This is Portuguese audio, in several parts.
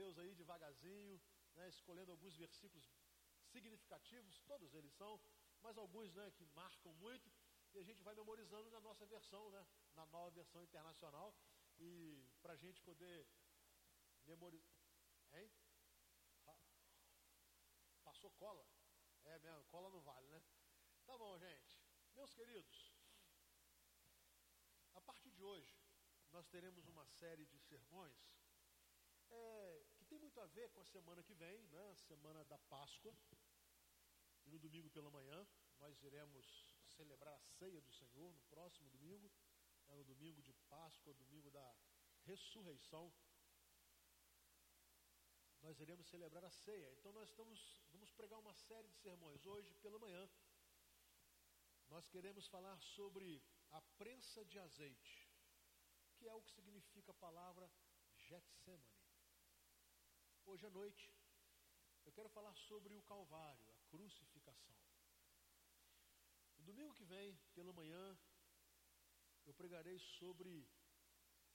Deus aí devagarzinho, né, escolhendo alguns versículos significativos, todos eles são, mas alguns né, que marcam muito, e a gente vai memorizando na nossa versão, né, na nova versão internacional, e para a gente poder memorizar. Hein? Passou cola? É mesmo, cola não vale, né? Tá bom, gente. Meus queridos, a partir de hoje, nós teremos uma série de sermões é, que tem muito a ver com a semana que vem, né, a semana da Páscoa. E no domingo pela manhã, nós iremos celebrar a ceia do Senhor, no próximo domingo, né, no domingo de Páscoa, domingo da ressurreição. Nós iremos celebrar a ceia. Então nós estamos, vamos pregar uma série de sermões hoje pela manhã. Nós queremos falar sobre a prensa de azeite, que é o que significa a palavra Getsemane. Hoje à noite, eu quero falar sobre o Calvário, a crucificação. No domingo que vem, pela manhã, eu pregarei sobre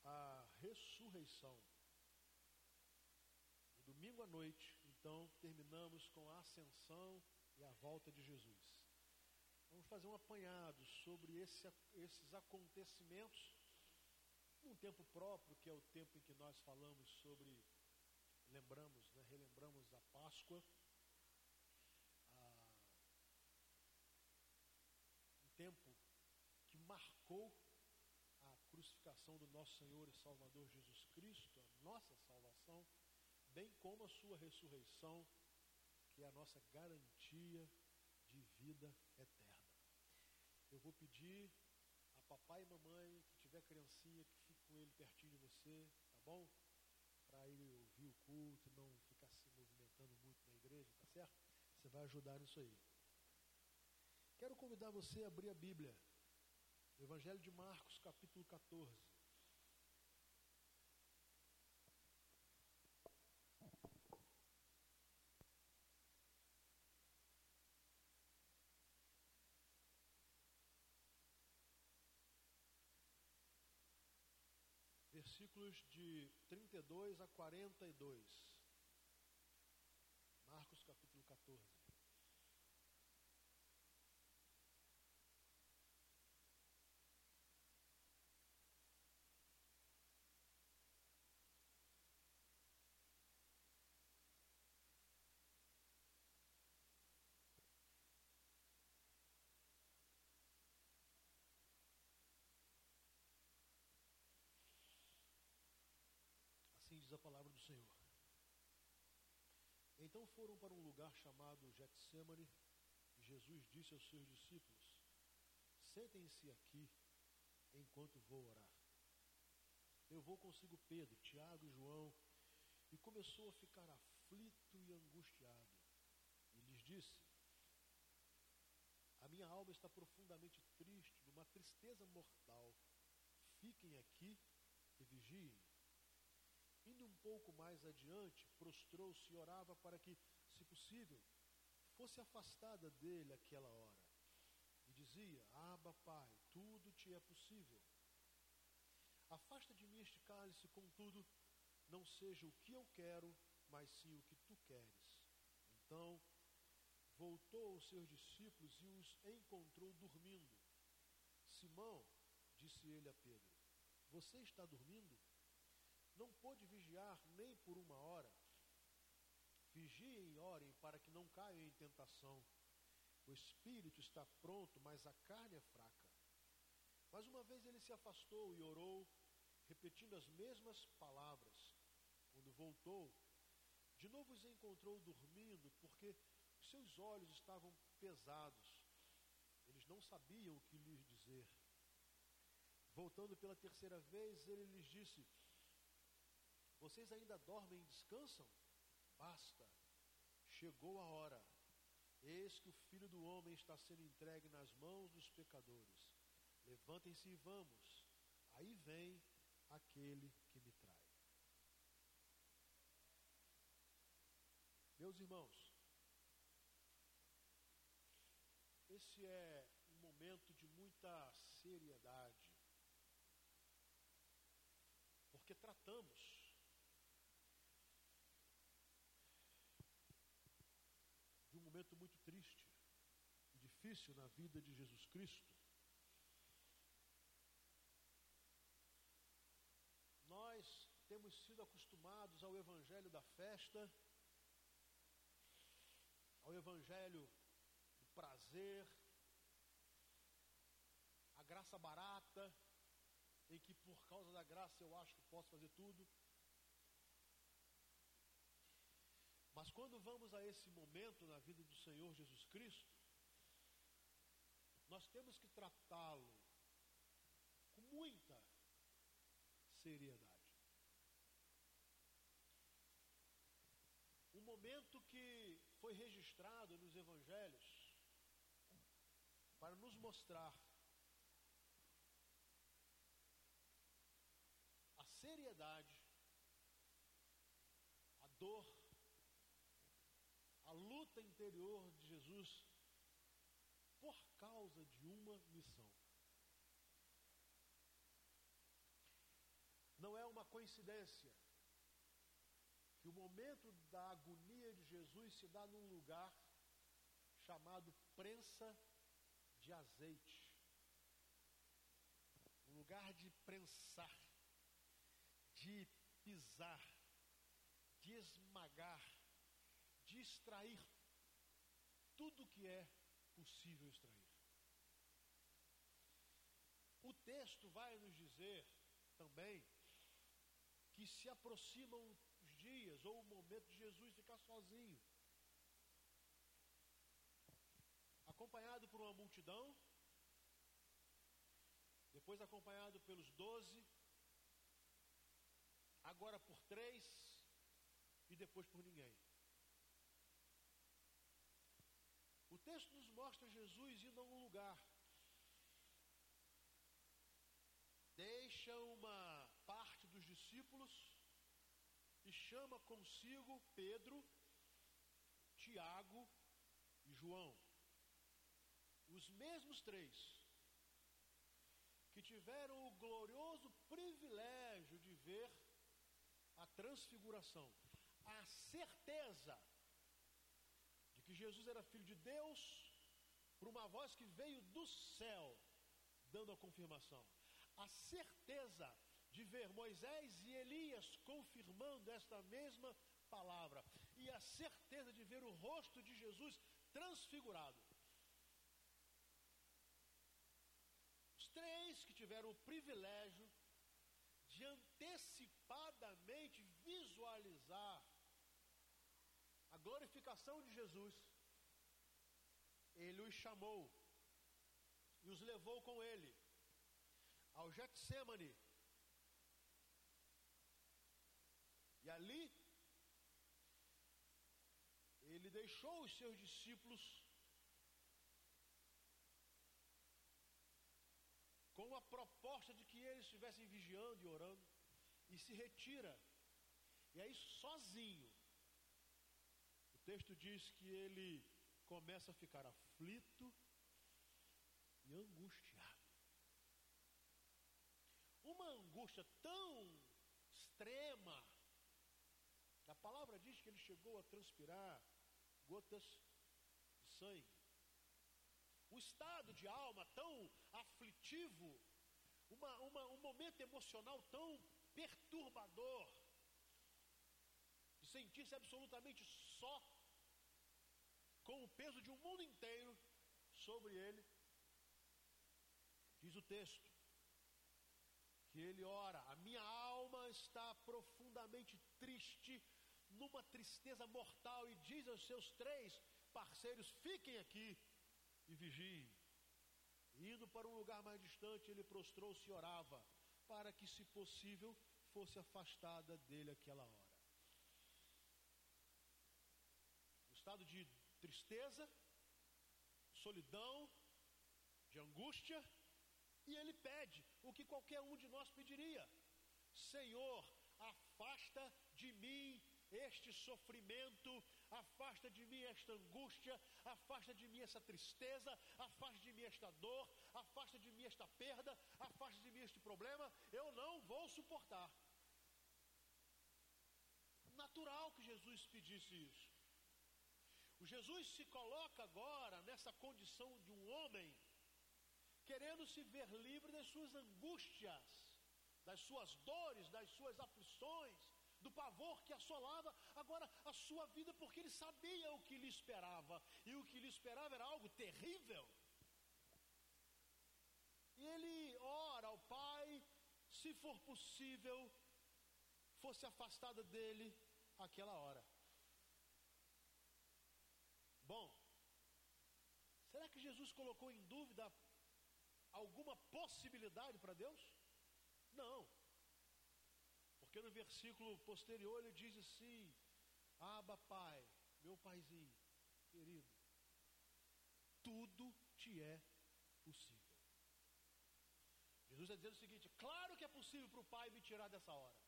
a ressurreição. No domingo à noite, então, terminamos com a ascensão e a volta de Jesus. Vamos fazer um apanhado sobre esse, esses acontecimentos num tempo próprio, que é o tempo em que nós falamos sobre lembramos, né, relembramos a Páscoa, a, um tempo que marcou a crucificação do nosso Senhor e Salvador Jesus Cristo, a nossa salvação, bem como a sua ressurreição, que é a nossa garantia de vida eterna. Eu vou pedir a papai e mamãe que tiver criancinha que fique com ele pertinho de você, tá bom? para ele ouvir o culto, não ficar se movimentando muito na igreja, tá certo? Você vai ajudar nisso aí. Quero convidar você a abrir a Bíblia. Evangelho de Marcos, capítulo 14. Versículos de 32 a 42. Marcos capítulo 14. Assim diz a palavra do Senhor. Então foram para um lugar chamado Getsemane, e Jesus disse aos seus discípulos: Sentem-se aqui enquanto vou orar. Eu vou consigo Pedro, Tiago e João, e começou a ficar aflito e angustiado. E lhes disse: A minha alma está profundamente triste, numa tristeza mortal. Fiquem aqui e vigiem. Indo um pouco mais adiante, prostrou-se e orava para que, se possível, fosse afastada dele aquela hora. E dizia: Aba, Pai, tudo te é possível. Afasta de mim este cálice, contudo, não seja o que eu quero, mas sim o que tu queres. Então, voltou aos seus discípulos e os encontrou dormindo. Simão, disse ele a Pedro, você está dormindo? Não pôde vigiar nem por uma hora. Vigiem e orem para que não caiam em tentação. O espírito está pronto, mas a carne é fraca. Mas uma vez ele se afastou e orou, repetindo as mesmas palavras. Quando voltou, de novo os encontrou dormindo, porque seus olhos estavam pesados. Eles não sabiam o que lhes dizer. Voltando pela terceira vez, ele lhes disse: vocês ainda dormem e descansam? Basta. Chegou a hora. Eis que o filho do homem está sendo entregue nas mãos dos pecadores. Levantem-se e vamos. Aí vem aquele que me trai. Meus irmãos, esse é um momento de muita seriedade, porque tratamos triste difícil na vida de Jesus Cristo, nós temos sido acostumados ao evangelho da festa, ao evangelho do prazer, a graça barata, em que por causa da graça eu acho que posso fazer tudo. Mas quando vamos a esse momento na vida do Senhor Jesus Cristo, nós temos que tratá-lo com muita seriedade. Um momento que foi registrado nos evangelhos para nos mostrar a seriedade, a dor, luta interior de Jesus por causa de uma missão. Não é uma coincidência que o momento da agonia de Jesus se dá num lugar chamado prensa de azeite. Um lugar de prensar, de pisar, de esmagar, de extrair tudo que é possível extrair. O texto vai nos dizer também que se aproximam os dias ou o momento de Jesus ficar sozinho, acompanhado por uma multidão, depois acompanhado pelos doze, agora por três e depois por ninguém. O texto nos mostra Jesus indo a um lugar. Deixa uma parte dos discípulos e chama consigo Pedro, Tiago e João. Os mesmos três que tiveram o glorioso privilégio de ver a transfiguração, a certeza Jesus era filho de Deus, por uma voz que veio do céu, dando a confirmação. A certeza de ver Moisés e Elias confirmando esta mesma palavra, e a certeza de ver o rosto de Jesus transfigurado. Os três que tiveram o privilégio de antecipadamente visualizar a glorificação de Jesus, ele os chamou e os levou com ele ao Getsemane. E ali ele deixou os seus discípulos com a proposta de que eles estivessem vigiando e orando e se retira. E aí sozinho texto diz que ele começa a ficar aflito e angustiado. Uma angústia tão extrema que a palavra diz que ele chegou a transpirar gotas de sangue. Um estado de alma tão aflitivo, uma, uma, um momento emocional tão perturbador, de sentir-se absolutamente só com o peso de um mundo inteiro sobre ele. Diz o texto que ele ora: A minha alma está profundamente triste, numa tristeza mortal, e diz aos seus três parceiros: Fiquem aqui e vigiem. Indo para um lugar mais distante, ele prostrou-se e orava, para que, se possível, fosse afastada dele aquela hora. O estado de tristeza, solidão, de angústia, e ele pede o que qualquer um de nós pediria: Senhor, afasta de mim este sofrimento, afasta de mim esta angústia, afasta de mim essa tristeza, afasta de mim esta dor, afasta de mim esta perda, afasta de mim este problema, eu não vou suportar. Natural que Jesus pedisse isso. O Jesus se coloca agora nessa condição de um homem, querendo se ver livre das suas angústias, das suas dores, das suas aflições, do pavor que assolava agora a sua vida, porque ele sabia o que lhe esperava, e o que lhe esperava era algo terrível. E ele ora ao Pai, se for possível, fosse afastada dele aquela hora. Bom, será que Jesus colocou em dúvida alguma possibilidade para Deus? Não. Porque no versículo posterior ele diz assim: Aba, Pai, meu paizinho, querido, tudo te é possível. Jesus está dizendo o seguinte: claro que é possível para o Pai me tirar dessa hora.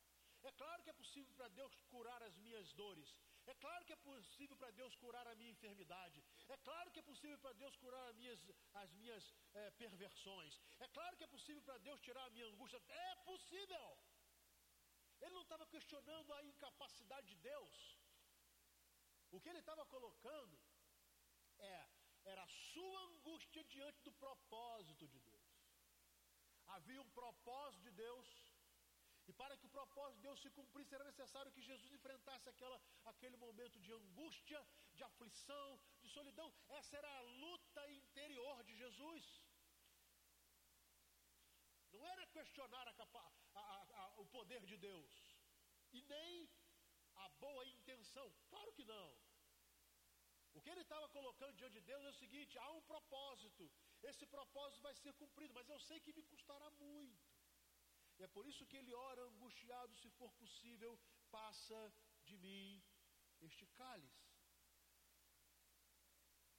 É claro que é possível para Deus curar as minhas dores. É claro que é possível para Deus curar a minha enfermidade. É claro que é possível para Deus curar as minhas, as minhas é, perversões. É claro que é possível para Deus tirar a minha angústia. É possível. Ele não estava questionando a incapacidade de Deus. O que ele estava colocando é, era a sua angústia diante do propósito de Deus. Havia um propósito de Deus, e para que o propósito de Deus se cumprisse, era necessário que Jesus enfrentasse aquela, aquele momento de angústia, de aflição, de solidão. Essa era a luta interior de Jesus. Não era questionar a, a, a, o poder de Deus, e nem a boa intenção. Claro que não. O que ele estava colocando diante de Deus é o seguinte: há um propósito, esse propósito vai ser cumprido, mas eu sei que me custará muito. E é por isso que ele ora angustiado, se for possível, passa de mim este cálice.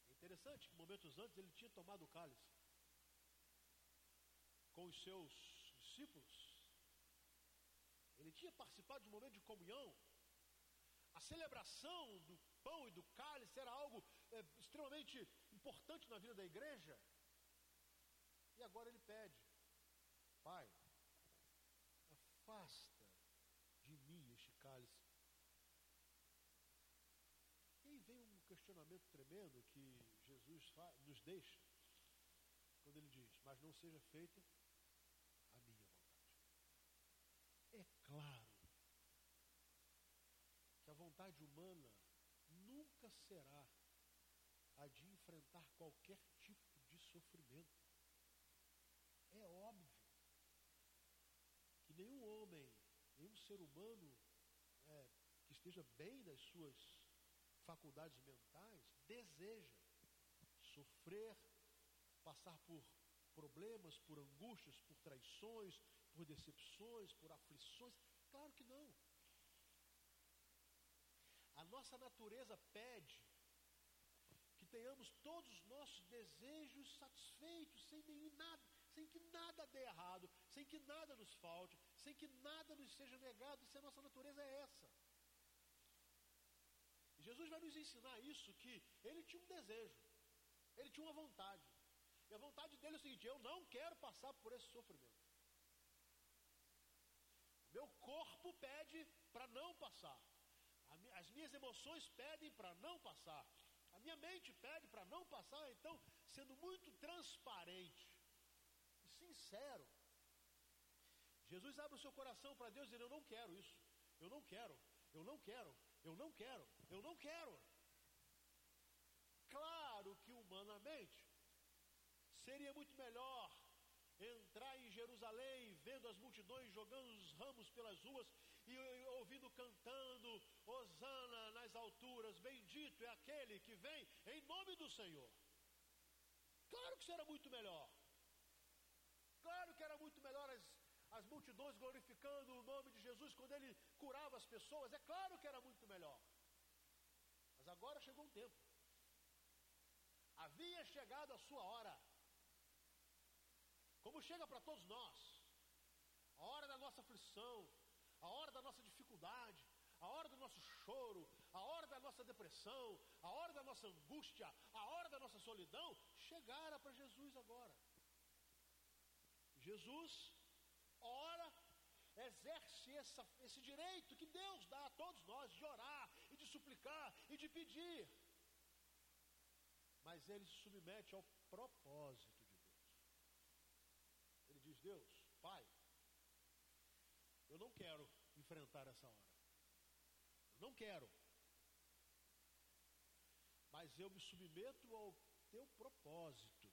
É interessante que momentos antes ele tinha tomado o cálice com os seus discípulos. Ele tinha participado de um momento de comunhão. A celebração do pão e do cálice era algo é, extremamente importante na vida da igreja. E agora ele pede: Pai, afasta de mim este cálice. E aí vem um questionamento tremendo que Jesus nos deixa, quando ele diz: Mas não seja feita a minha vontade. É claro que a vontade humana nunca será a de enfrentar qualquer tipo de sofrimento. É óbvio que nenhum homem, nenhum ser humano é, que esteja bem das suas faculdades mentais deseja sofrer, passar por problemas, por angústias, por traições, por decepções, por aflições. Claro que não. A nossa natureza pede que tenhamos todos os nossos desejos satisfeitos, sem nenhum nada, sem que nada dê errado, sem que nada nos falte, sem que nada nos seja negado, se a nossa natureza é essa. E Jesus vai nos ensinar isso, que ele tinha um desejo, ele tinha uma vontade. E a vontade dele é o seguinte: eu não quero passar por esse sofrimento. Meu corpo pede para não passar. As minhas emoções pedem para não passar. A minha mente pede para não passar. Então, sendo muito transparente, sincero. Jesus abre o seu coração para Deus e diz: Eu não quero isso, eu não quero, eu não quero, eu não quero, eu não quero. Claro que humanamente seria muito melhor entrar em Jerusalém vendo as multidões jogando os ramos pelas ruas e ouvindo cantando Hosana nas alturas, bendito é aquele que vem em nome do Senhor. Claro que será muito melhor. Claro que era muito melhor as, as multidões glorificando o nome de Jesus quando ele curava as pessoas. É claro que era muito melhor. Agora chegou um tempo. Havia chegado a sua hora. Como chega para todos nós. A hora da nossa aflição, a hora da nossa dificuldade, a hora do nosso choro, a hora da nossa depressão, a hora da nossa angústia, a hora da nossa solidão, chegara para Jesus agora. Jesus ora, exerce essa, esse direito que Deus dá a todos nós de orar suplicar e de pedir. mas ele se submete ao propósito de Deus. Ele diz: Deus, Pai, eu não quero enfrentar essa hora. Eu não quero. Mas eu me submeto ao teu propósito.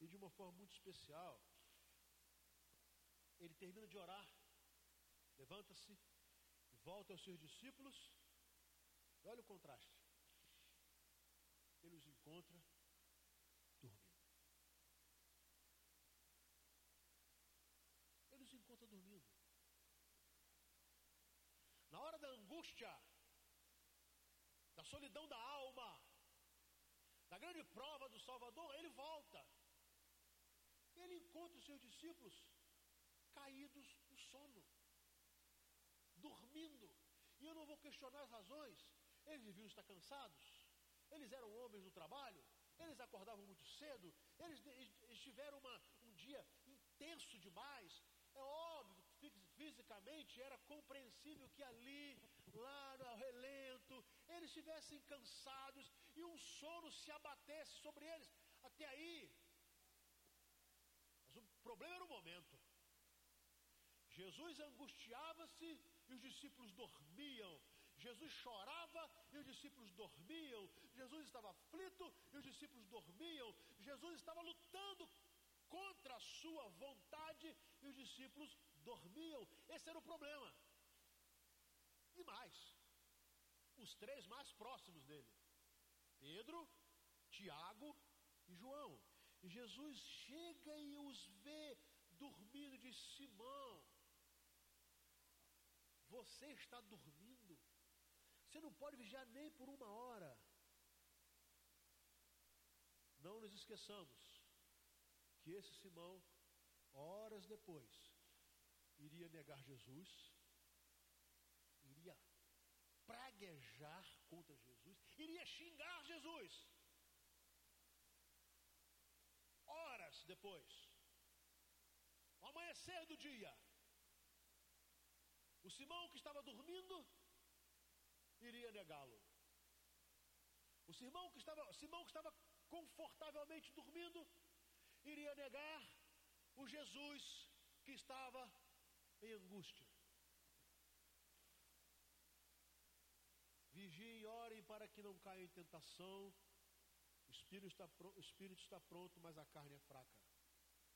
E de uma forma muito especial, ele termina de orar, levanta-se volta aos seus discípulos. E olha o contraste. Ele os encontra dormindo. Ele os encontra dormindo. Na hora da angústia, da solidão da alma, da grande prova do Salvador, ele volta. Ele encontra os seus discípulos caídos no sono, dormindo. E eu não vou questionar as razões. Eles deviam estar cansados. Eles eram homens do trabalho. Eles acordavam muito cedo. Eles, eles tiveram uma, um dia intenso demais. É óbvio, fisicamente era compreensível que ali, lá no relento, eles estivessem cansados e um sono se abatesse sobre eles. Até aí. Mas o problema era o momento. Jesus angustiava-se e os discípulos dormiam. Jesus chorava e os discípulos dormiam. Jesus estava aflito e os discípulos dormiam. Jesus estava lutando contra a sua vontade e os discípulos dormiam. Esse era o problema. E mais, os três mais próximos dele: Pedro, Tiago e João. E Jesus chega e os vê dormindo de Simão. Você está dormindo. Você não pode vigiar nem por uma hora. Não nos esqueçamos que esse Simão, horas depois, iria negar Jesus, iria praguejar contra Jesus, iria xingar Jesus. Horas depois, ao amanhecer do dia, o Simão que estava dormindo iria negá-lo. O Simão que estava, Simão que estava confortavelmente dormindo iria negar o Jesus que estava em angústia. Vigiem e orem para que não caia em tentação. O espírito, está, o espírito está pronto, mas a carne é fraca.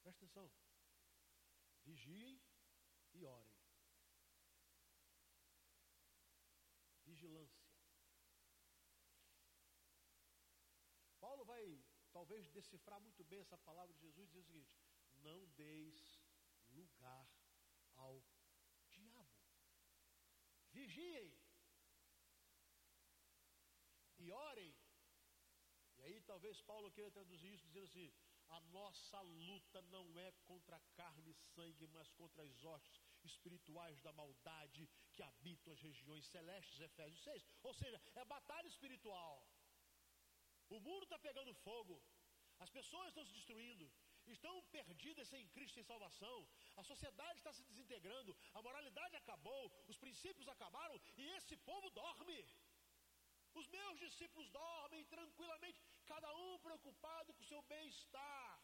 Presta atenção. Vigiem e orem. Vigilância. Paulo vai talvez decifrar muito bem essa palavra de Jesus e dizer o seguinte: não deis lugar ao diabo. Vigiem e orem. E aí talvez Paulo queira traduzir isso dizendo assim: a nossa luta não é contra carne e sangue, mas contra as hostes espirituais da maldade que habitam as regiões celestes, Efésios 6. Ou seja, é batalha espiritual. O mundo está pegando fogo, as pessoas estão se destruindo, estão perdidas sem Cristo, sem salvação, a sociedade está se desintegrando, a moralidade acabou, os princípios acabaram. E esse povo dorme. Os meus discípulos dormem tranquilamente, cada um preocupado com o seu bem-estar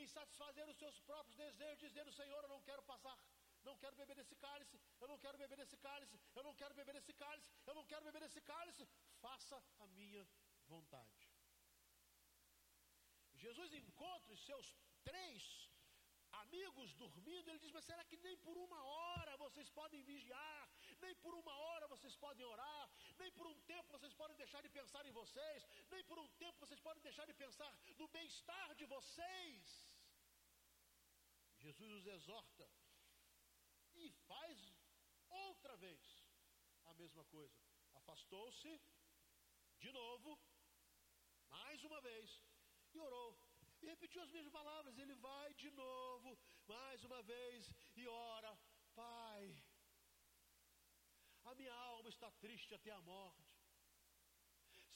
em satisfazer os seus próprios desejos, dizendo: Senhor, eu não quero passar, não quero beber desse cálice, eu não quero beber desse cálice, eu não quero beber desse cálice, eu não quero beber desse cálice, faça a minha vontade. Jesus encontra os seus três amigos dormindo, ele diz: Mas será que nem por uma hora vocês podem vigiar? Nem por uma hora vocês podem orar? Nem por um tempo vocês podem deixar de pensar em vocês? Nem por um tempo vocês podem deixar de pensar no bem-estar de vocês? Jesus os exorta e faz outra vez a mesma coisa. Afastou-se de novo, mais uma vez, e orou. E repetiu as mesmas palavras. Ele vai de novo, mais uma vez, e ora: Pai, a minha alma está triste até a morte.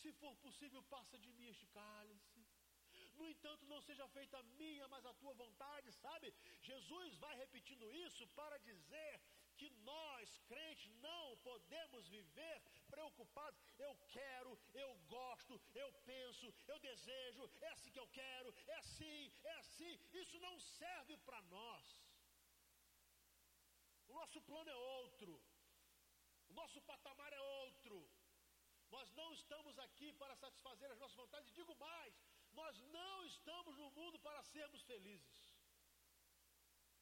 Se for possível, passa de mim este cálice. No entanto, não seja feita a minha, mas a tua vontade, sabe? Jesus vai repetindo isso para dizer que nós, crentes, não podemos viver Eu quero, eu gosto, eu penso, eu desejo, é assim que eu quero, é assim, é assim. Isso não serve para nós. O nosso plano é outro, o nosso patamar é outro. Nós não estamos aqui para satisfazer as nossas vontades, digo mais, nós não estamos no mundo para sermos felizes.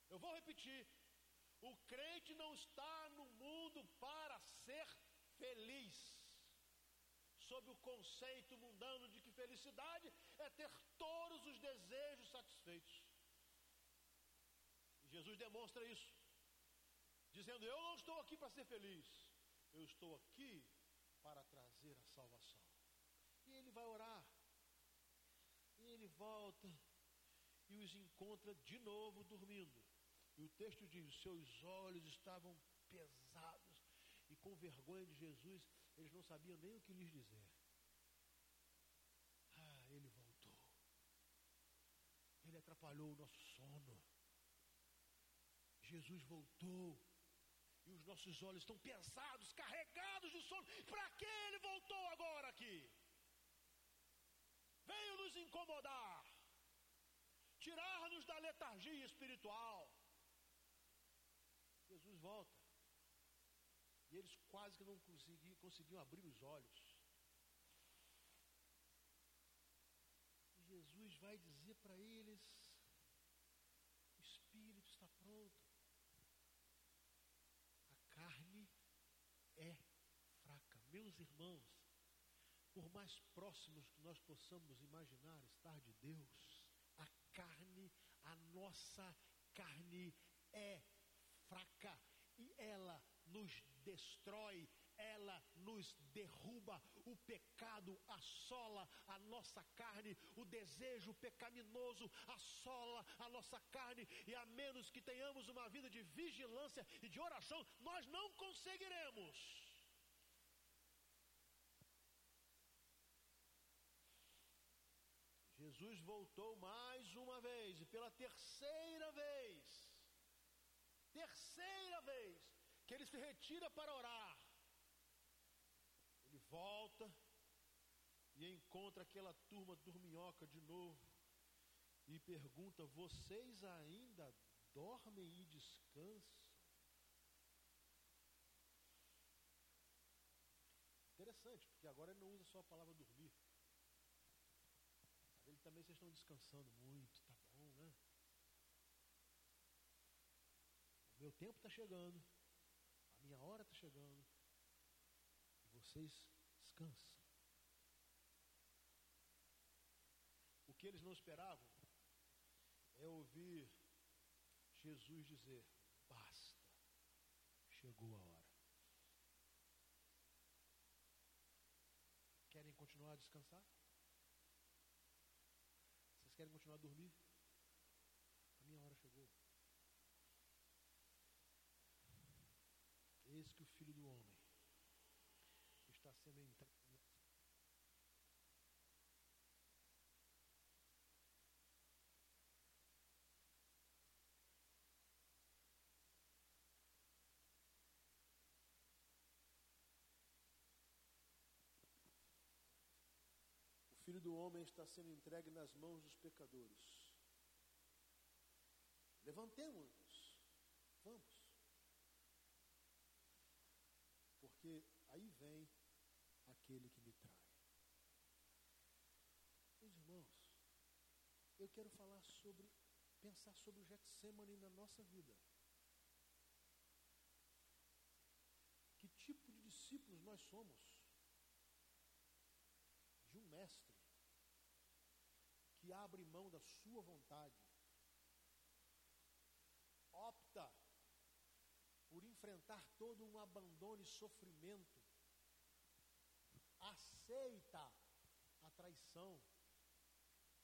Eu vou repetir: o crente não está no mundo para ser feliz. Sob o conceito mundano de que felicidade é ter todos os desejos satisfeitos. Jesus demonstra isso, dizendo: Eu não estou aqui para ser feliz, eu estou aqui para trazer a salvação. E ele vai orar, e ele volta e os encontra de novo dormindo. E o texto diz: seus olhos estavam pesados com vergonha de Jesus, eles não sabiam nem o que lhes dizer. Ah, ele voltou. Ele atrapalhou o nosso sono. Jesus voltou. E os nossos olhos estão pesados, carregados de sono. Para que ele voltou agora aqui? Veio nos incomodar, tirar-nos da letargia espiritual. Jesus volta. E eles quase que não conseguiam, conseguiam abrir os olhos. E Jesus vai dizer para eles: o espírito está pronto. A carne é fraca. Meus irmãos, por mais próximos que nós possamos imaginar estar de Deus, a carne, a nossa carne é fraca e ela nos destrói, ela nos derruba. O pecado assola a nossa carne, o desejo pecaminoso assola a nossa carne, e a menos que tenhamos uma vida de vigilância e de oração, nós não conseguiremos. Jesus voltou mais uma vez, e pela terceira vez, terceira vez que ele se retira para orar, ele volta e encontra aquela turma dorminhoca de novo e pergunta: Vocês ainda dormem e descansam? Interessante, porque agora ele não usa só a palavra dormir. Ele também vocês estão descansando muito, tá bom, né? meu tempo está chegando, minha hora está chegando, e vocês descansam. O que eles não esperavam é ouvir Jesus dizer: basta, chegou a hora. Querem continuar a descansar? Vocês querem continuar a dormir? A minha hora chegou. Eis que o Filho do Homem está sendo entregue. O Filho do Homem está sendo entregue nas mãos dos pecadores. Levantemos-nos, vamos. porque aí vem aquele que me trai. Meus irmãos, eu quero falar sobre, pensar sobre o Getsemane na nossa vida. Que tipo de discípulos nós somos? De um mestre que abre mão da sua vontade, opta por enfrentar todo um abandono e sofrimento, aceita a traição,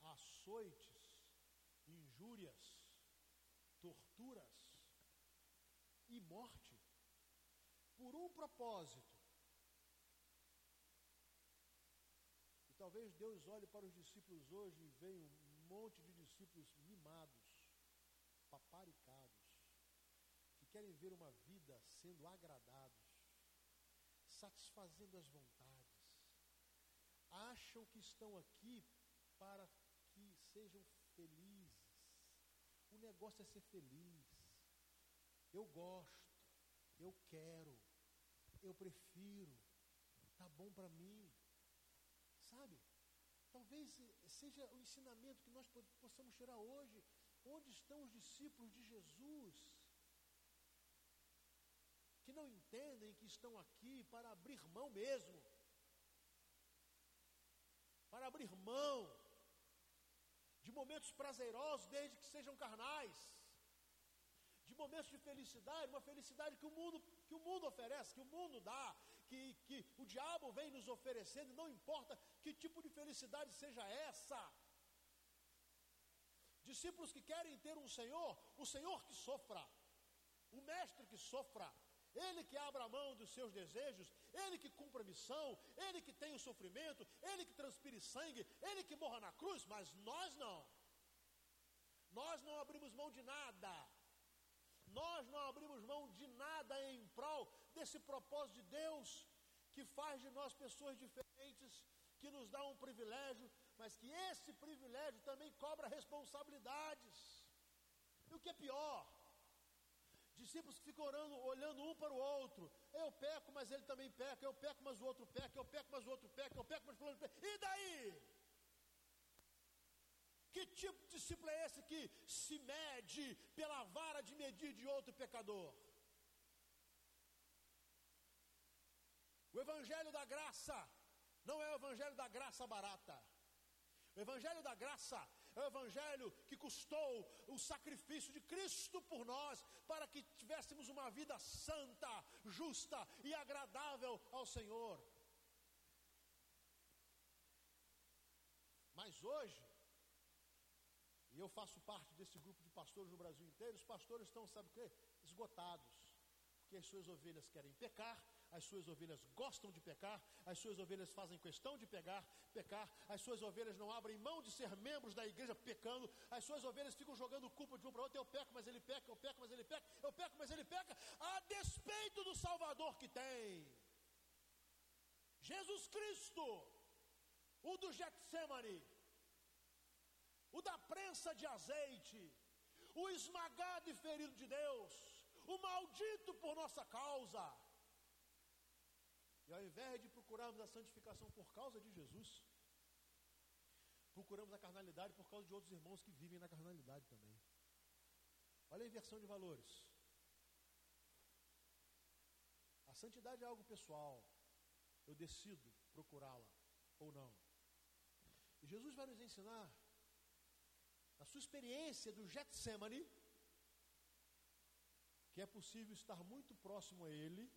açoites, injúrias, torturas e morte, por um propósito. E talvez Deus olhe para os discípulos hoje e veja um monte de discípulos mimados, paparicados querem ver uma vida sendo agradados, satisfazendo as vontades, acham que estão aqui para que sejam felizes. O negócio é ser feliz. Eu gosto, eu quero, eu prefiro, tá bom para mim. Sabe? Talvez seja o ensinamento que nós possamos tirar hoje. Onde estão os discípulos de Jesus? Que não entendem que estão aqui para abrir mão mesmo. Para abrir mão de momentos prazerosos, desde que sejam carnais, de momentos de felicidade, uma felicidade que o mundo, que o mundo oferece, que o mundo dá, que, que o diabo vem nos oferecendo, não importa que tipo de felicidade seja essa. Discípulos que querem ter um Senhor, o Senhor que sofra, o Mestre que sofra, ele que abra a mão dos seus desejos, ele que cumpra a missão, ele que tem o sofrimento, ele que transpire sangue, ele que morra na cruz, mas nós não. Nós não abrimos mão de nada. Nós não abrimos mão de nada em prol desse propósito de Deus, que faz de nós pessoas diferentes, que nos dá um privilégio, mas que esse privilégio também cobra responsabilidades. E o que é pior? Discípulos que ficam orando, olhando um para o outro. Eu peco, mas ele também peca. Eu peco, mas o outro peca. Eu peco, mas o outro peca. Eu peco, mas o outro peca. E daí? Que tipo de discípulo é esse que se mede pela vara de medir de outro pecador? O Evangelho da Graça não é o Evangelho da graça barata. O Evangelho da graça é o Evangelho que custou o sacrifício de Cristo por nós, para que tivéssemos uma vida santa, justa e agradável ao Senhor. Mas hoje, e eu faço parte desse grupo de pastores no Brasil inteiro, os pastores estão, sabe o quê? Esgotados. Porque as suas ovelhas querem pecar, as suas ovelhas gostam de pecar, as suas ovelhas fazem questão de pegar, pecar, as suas ovelhas não abrem mão de ser membros da igreja pecando, as suas ovelhas ficam jogando culpa de um para outro, eu peco, mas ele peca, eu peco, mas ele peca, eu peco, mas ele peca, a despeito do Salvador que tem. Jesus Cristo, o do Getsemane, o da prensa de azeite, o esmagado e ferido de Deus, o maldito por nossa causa, e ao invés de procurarmos a santificação por causa de Jesus, procuramos a carnalidade por causa de outros irmãos que vivem na carnalidade também. Olha a inversão de valores. A santidade é algo pessoal. Eu decido procurá-la ou não. E Jesus vai nos ensinar, na sua experiência do Getsemane, que é possível estar muito próximo a Ele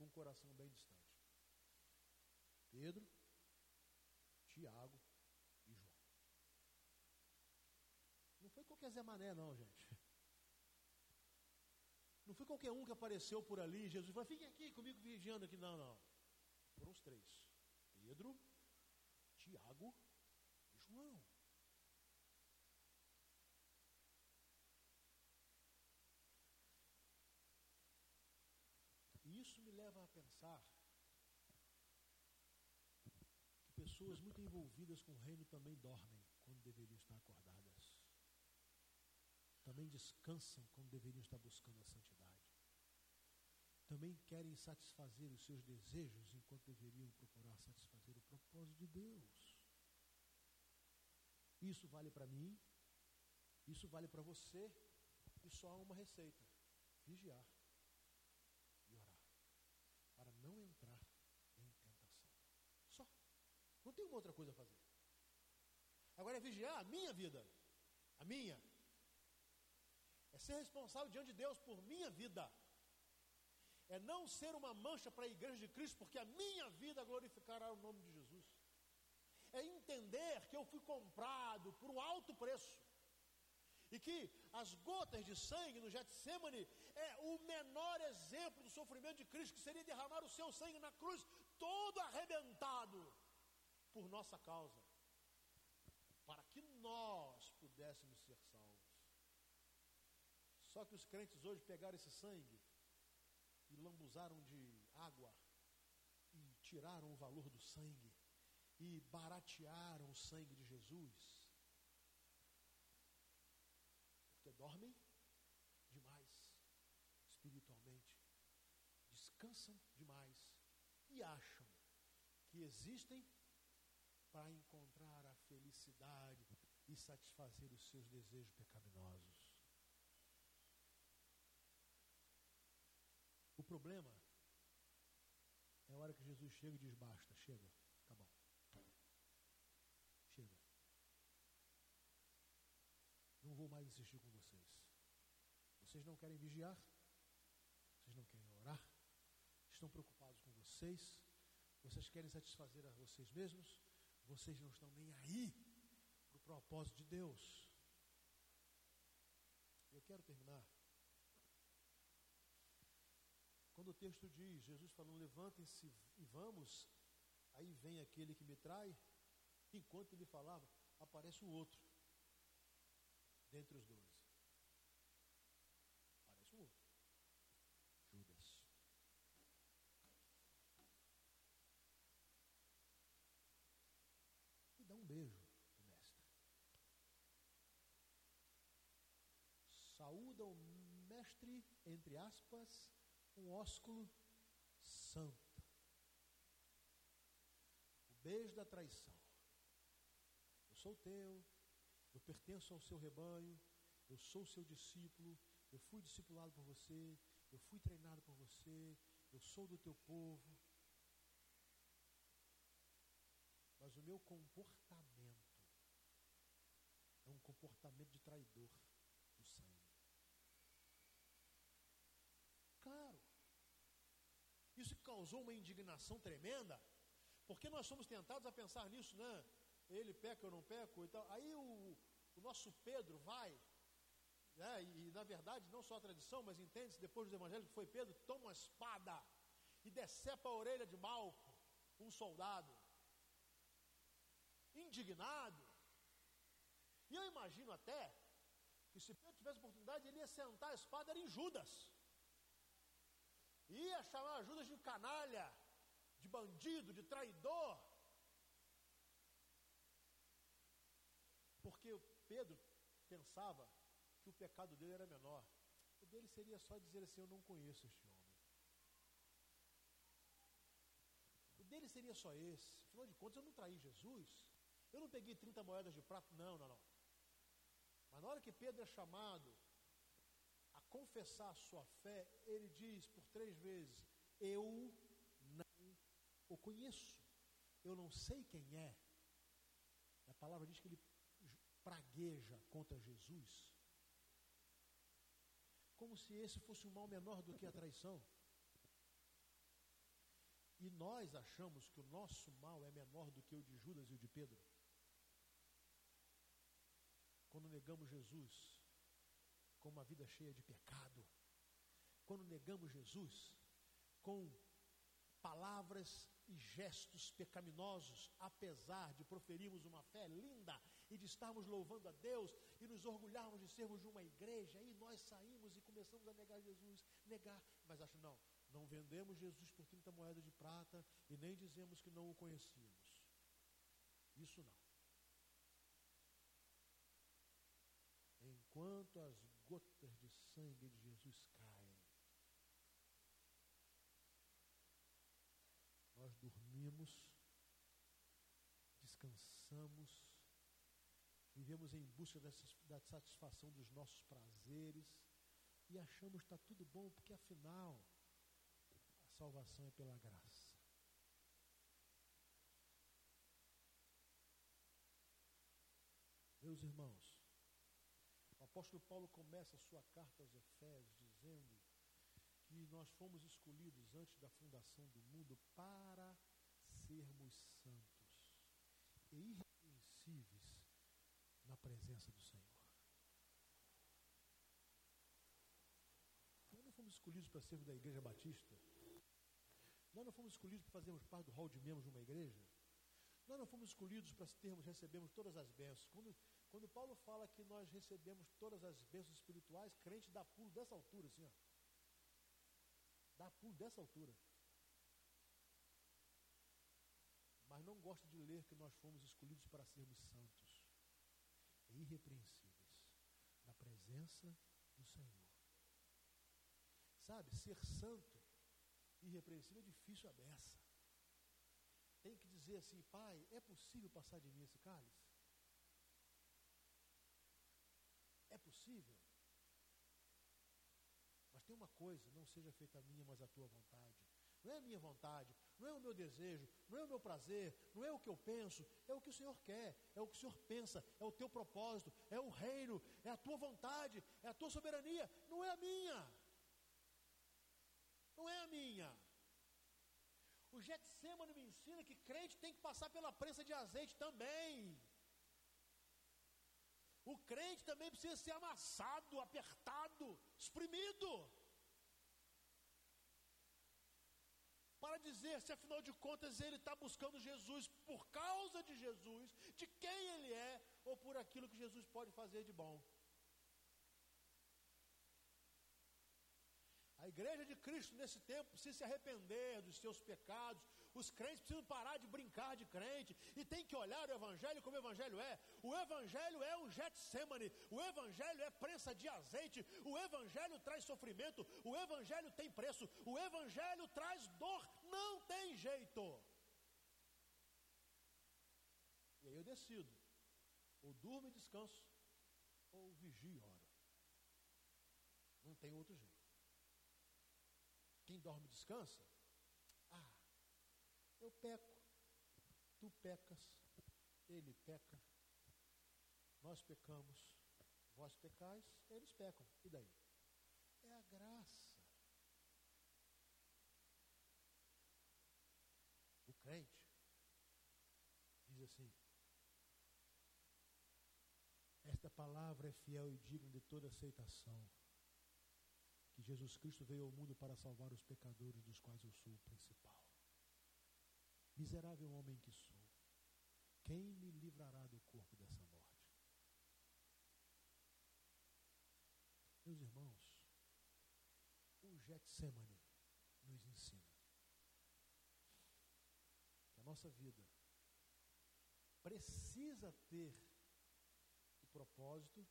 com o coração bem distante. Pedro, Tiago e João. Não foi qualquer Zé Mané, não, gente. Não foi qualquer um que apareceu por ali. Jesus falou: fiquem aqui comigo vigiando aqui. Não, não. Foram os três: Pedro, Tiago e João. isso me leva a pensar que pessoas muito envolvidas com o reino também dormem quando deveriam estar acordadas. Também descansam quando deveriam estar buscando a santidade. Também querem satisfazer os seus desejos enquanto deveriam procurar satisfazer o propósito de Deus. Isso vale para mim, isso vale para você, e só há uma receita: vigiar. Não tem uma outra coisa a fazer. Agora é vigiar a minha vida. A minha. É ser responsável diante de Deus por minha vida. É não ser uma mancha para a igreja de Cristo, porque a minha vida glorificará o nome de Jesus. É entender que eu fui comprado por um alto preço. E que as gotas de sangue no Getsemane é o menor exemplo do sofrimento de Cristo, que seria derramar o seu sangue na cruz, todo arrebentado por nossa causa, para que nós pudéssemos ser salvos. Só que os crentes hoje pegaram esse sangue e lambuzaram de água e tiraram o valor do sangue e baratearam o sangue de Jesus. Porque dormem demais espiritualmente, descansam demais e acham que existem para encontrar a felicidade e satisfazer os seus desejos pecaminosos. O problema é a hora que Jesus chega e diz: basta, chega, tá bom. Chega. Não vou mais insistir com vocês. Vocês não querem vigiar? Vocês não querem orar? Estão preocupados com vocês? Vocês querem satisfazer a vocês mesmos? Vocês não estão nem aí para o propósito de Deus. Eu quero terminar. Quando o texto diz, Jesus falando, levantem-se e vamos, aí vem aquele que me trai, enquanto ele falava, aparece um outro, dentre os doze. Aparece um outro. Judas. E dá um beijo no mestre. Saúda o mestre, entre aspas, um ósculo santo. O beijo da traição. Eu sou teu, eu pertenço ao seu rebanho, eu sou seu discípulo, eu fui discipulado por você, eu fui treinado por você, eu sou do teu povo. Mas o meu comportamento é um comportamento de traidor do sangue. Claro. Isso causou uma indignação tremenda, porque nós somos tentados a pensar nisso, né? Ele peca, eu não peco e tal. Aí o, o nosso Pedro vai, né? e, e na verdade, não só a tradição, mas entende-se depois do evangelho que foi Pedro, toma uma espada e decepa a orelha de Malco, um soldado, indignado. E eu imagino até que se Pedro tivesse oportunidade, ele ia sentar a espada era em Judas ia chamar Judas de canalha, de bandido, de traidor. Porque Pedro pensava que o pecado dele era menor. O dele seria só dizer assim: Eu não conheço este homem. O dele seria só esse. Afinal de contas, eu não traí Jesus. Eu não peguei 30 moedas de prata. Não, não, não. Mas na hora que Pedro é chamado confessar sua fé, ele diz por três vezes: Eu não o conheço, eu não sei quem é. A palavra diz que ele pragueja contra Jesus, como se esse fosse um mal menor do que a traição. E nós achamos que o nosso mal é menor do que o de Judas e o de Pedro. Quando negamos Jesus, com uma vida cheia de pecado. Quando negamos Jesus com palavras e gestos pecaminosos, apesar de proferirmos uma fé linda e de estarmos louvando a Deus e nos orgulharmos de sermos de uma igreja, aí nós saímos e começamos a negar Jesus, negar, mas acho não, não vendemos Jesus por 30 moedas de prata e nem dizemos que não o conhecíamos. Isso não. Enquanto as gotas de sangue de Jesus caem. Nós dormimos, descansamos, vivemos em busca da satisfação dos nossos prazeres e achamos que está tudo bom, porque afinal a salvação é pela graça. Meus irmãos, apóstolo Paulo começa a sua carta aos Efésios dizendo que nós fomos escolhidos antes da fundação do mundo para sermos santos e irrepreensíveis na presença do Senhor. Nós não fomos escolhidos para sermos da Igreja Batista. Nós não fomos escolhidos para fazermos parte do hall de membros de uma igreja. Nós não fomos escolhidos para termos, recebermos todas as bênçãos. Quando Quando Paulo fala que nós recebemos todas as bênçãos espirituais, crente dá pulo dessa altura, assim, ó. Dá pulo dessa altura. Mas não gosta de ler que nós fomos escolhidos para sermos santos, irrepreensíveis, na presença do Senhor. Sabe, ser santo, irrepreensível, é difícil a beça. Tem que dizer assim, pai, é possível passar de mim esse cálice? É possível? Mas tem uma coisa, não seja feita a minha, mas a tua vontade. Não é a minha vontade, não é o meu desejo, não é o meu prazer, não é o que eu penso, é o que o Senhor quer, é o que o Senhor pensa, é o teu propósito, é o reino, é a tua vontade, é a tua soberania, não é a minha. Não é a minha. O Getsemane me ensina que crente tem que passar pela prensa de azeite também. O crente também precisa ser amassado, apertado, exprimido. Para dizer se afinal de contas ele está buscando Jesus por causa de Jesus, de quem ele é, ou por aquilo que Jesus pode fazer de bom. A igreja de Cristo nesse tempo precisa se arrepender dos seus pecados. Os crentes precisam parar de brincar de crente e tem que olhar o evangelho como o evangelho é. O evangelho é um Getsemane, o evangelho é prensa de azeite, o evangelho traz sofrimento, o evangelho tem preço, o evangelho traz dor, não tem jeito. E aí eu decido, ou durmo e descanso, ou vigio e oro. Não tem outro jeito. Quem dorme descansa? Eu peco, tu pecas, ele peca, nós pecamos, vós pecais, eles pecam. E daí? É a graça. O crente diz assim: Esta palavra é fiel e digna de toda aceitação que Jesus Cristo veio ao mundo para salvar os pecadores, dos quais eu sou o principal. Miserável homem que sou, quem me livrará do corpo dessa morte? Meus irmãos, o Getsemane nos ensina que a nossa vida precisa ter o propósito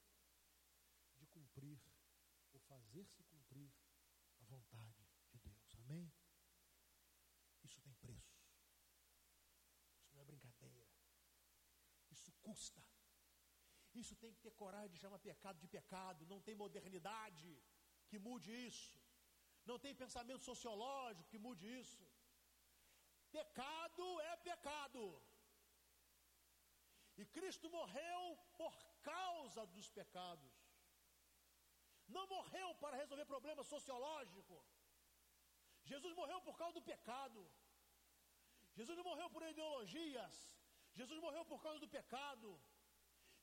de cumprir ou fazer-se cumprir a vontade de Deus. Amém? Isso tem preço. Isso não é brincadeira. Isso custa. Isso tem que ter coragem de chamar pecado de pecado. Não tem modernidade que mude isso. Não tem pensamento sociológico que mude isso. Pecado é pecado. E Cristo morreu por causa dos pecados não morreu para resolver problemas sociológicos. Jesus morreu por causa do pecado. Jesus não morreu por ideologias. Jesus morreu por causa do pecado.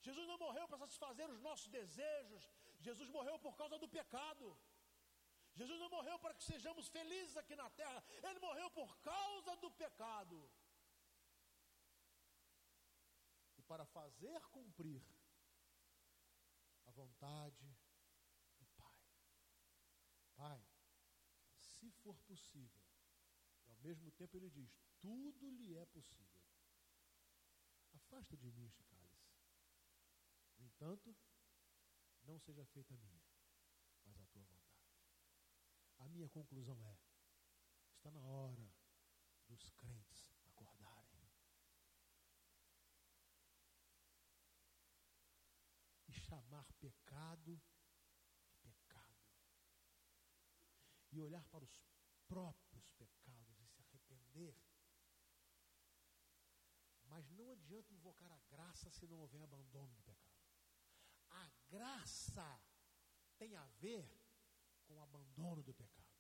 Jesus não morreu para satisfazer os nossos desejos. Jesus morreu por causa do pecado. Jesus não morreu para que sejamos felizes aqui na terra. Ele morreu por causa do pecado. E para fazer cumprir a vontade Pai, se for possível, e ao mesmo tempo ele diz: tudo lhe é possível. Afasta de mim este cálice. No entanto, não seja feita a minha, mas a tua vontade. A minha conclusão é: está na hora dos crentes acordarem. E chamar pecado e olhar para os próprios pecados e se arrepender. Mas não adianta invocar a graça se não houver abandono do pecado. A graça tem a ver com o abandono do pecado.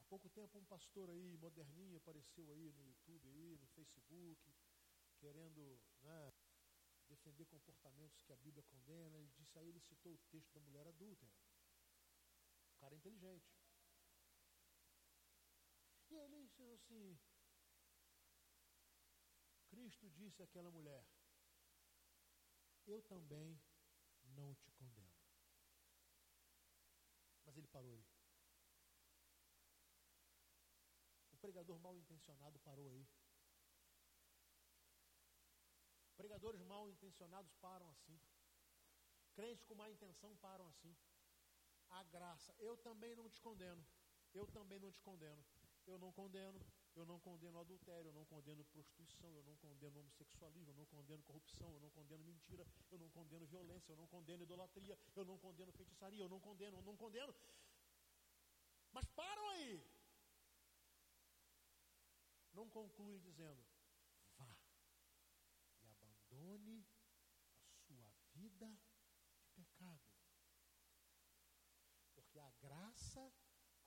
Há pouco tempo um pastor aí, moderninho, apareceu aí no YouTube, aí, no Facebook, querendo né, defender comportamentos que a Bíblia condena. Ele disse aí, ele citou o texto da mulher adúltera cara é inteligente. E ele disse assim: Cristo disse àquela mulher: eu também não te condeno. Mas ele parou aí. O pregador mal intencionado parou aí. Pregadores mal intencionados param assim. Crentes com má intenção param assim. A graça, eu também não te condeno. Eu também não te condeno. Eu não condeno, eu não condeno adultério, eu não condeno prostituição, eu não condeno homossexualismo, eu não condeno corrupção, eu não condeno mentira, eu não condeno violência, eu não condeno idolatria, eu não condeno feitiçaria, eu não condeno, eu não condeno. Mas param aí. Não concluem dizendo: vá e abandone a sua vida de pecado. Porque a graça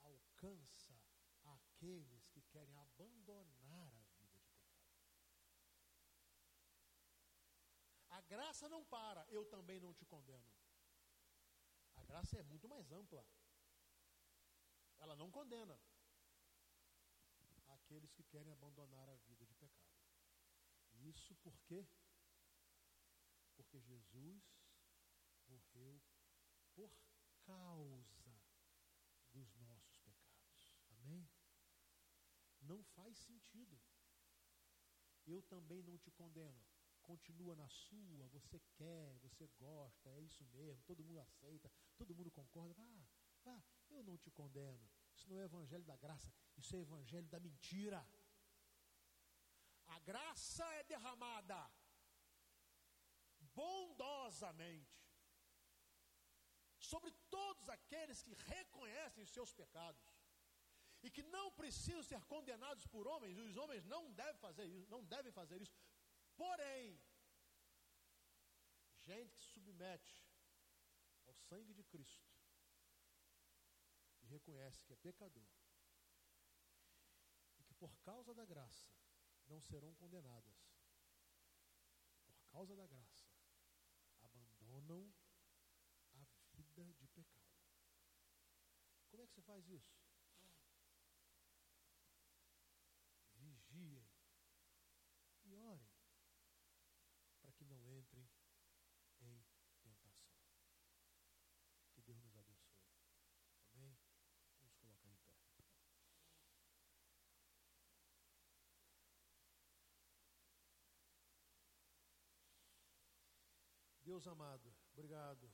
alcança aqueles que querem abandonar a vida de pecado. A graça não para, eu também não te condeno. A graça é muito mais ampla. Ela não condena aqueles que querem abandonar a vida de pecado. Isso por quê? Porque Jesus morreu por causa dos nossos pecados. Amém? Não faz sentido. Eu também não te condeno. Continua na sua, você quer, você gosta, é isso mesmo, todo mundo aceita, todo mundo concorda. Vá, vá, eu não te condeno. Isso não é evangelho da graça, isso é evangelho da mentira. A graça é derramada bondosamente sobre todos aqueles que reconhecem os seus pecados e que não precisam ser condenados por homens, os homens não devem fazer isso, não devem fazer isso. Porém, gente que se submete ao sangue de Cristo e reconhece que é pecador e que por causa da graça não serão condenadas, por causa da graça abandonam a vida de pecado. Como é que você faz isso? vigiem e orem para que não entrem em tentação. Que Deus nos abençoe. Amém? Vamos colocar em pé. Deus amado, obrigado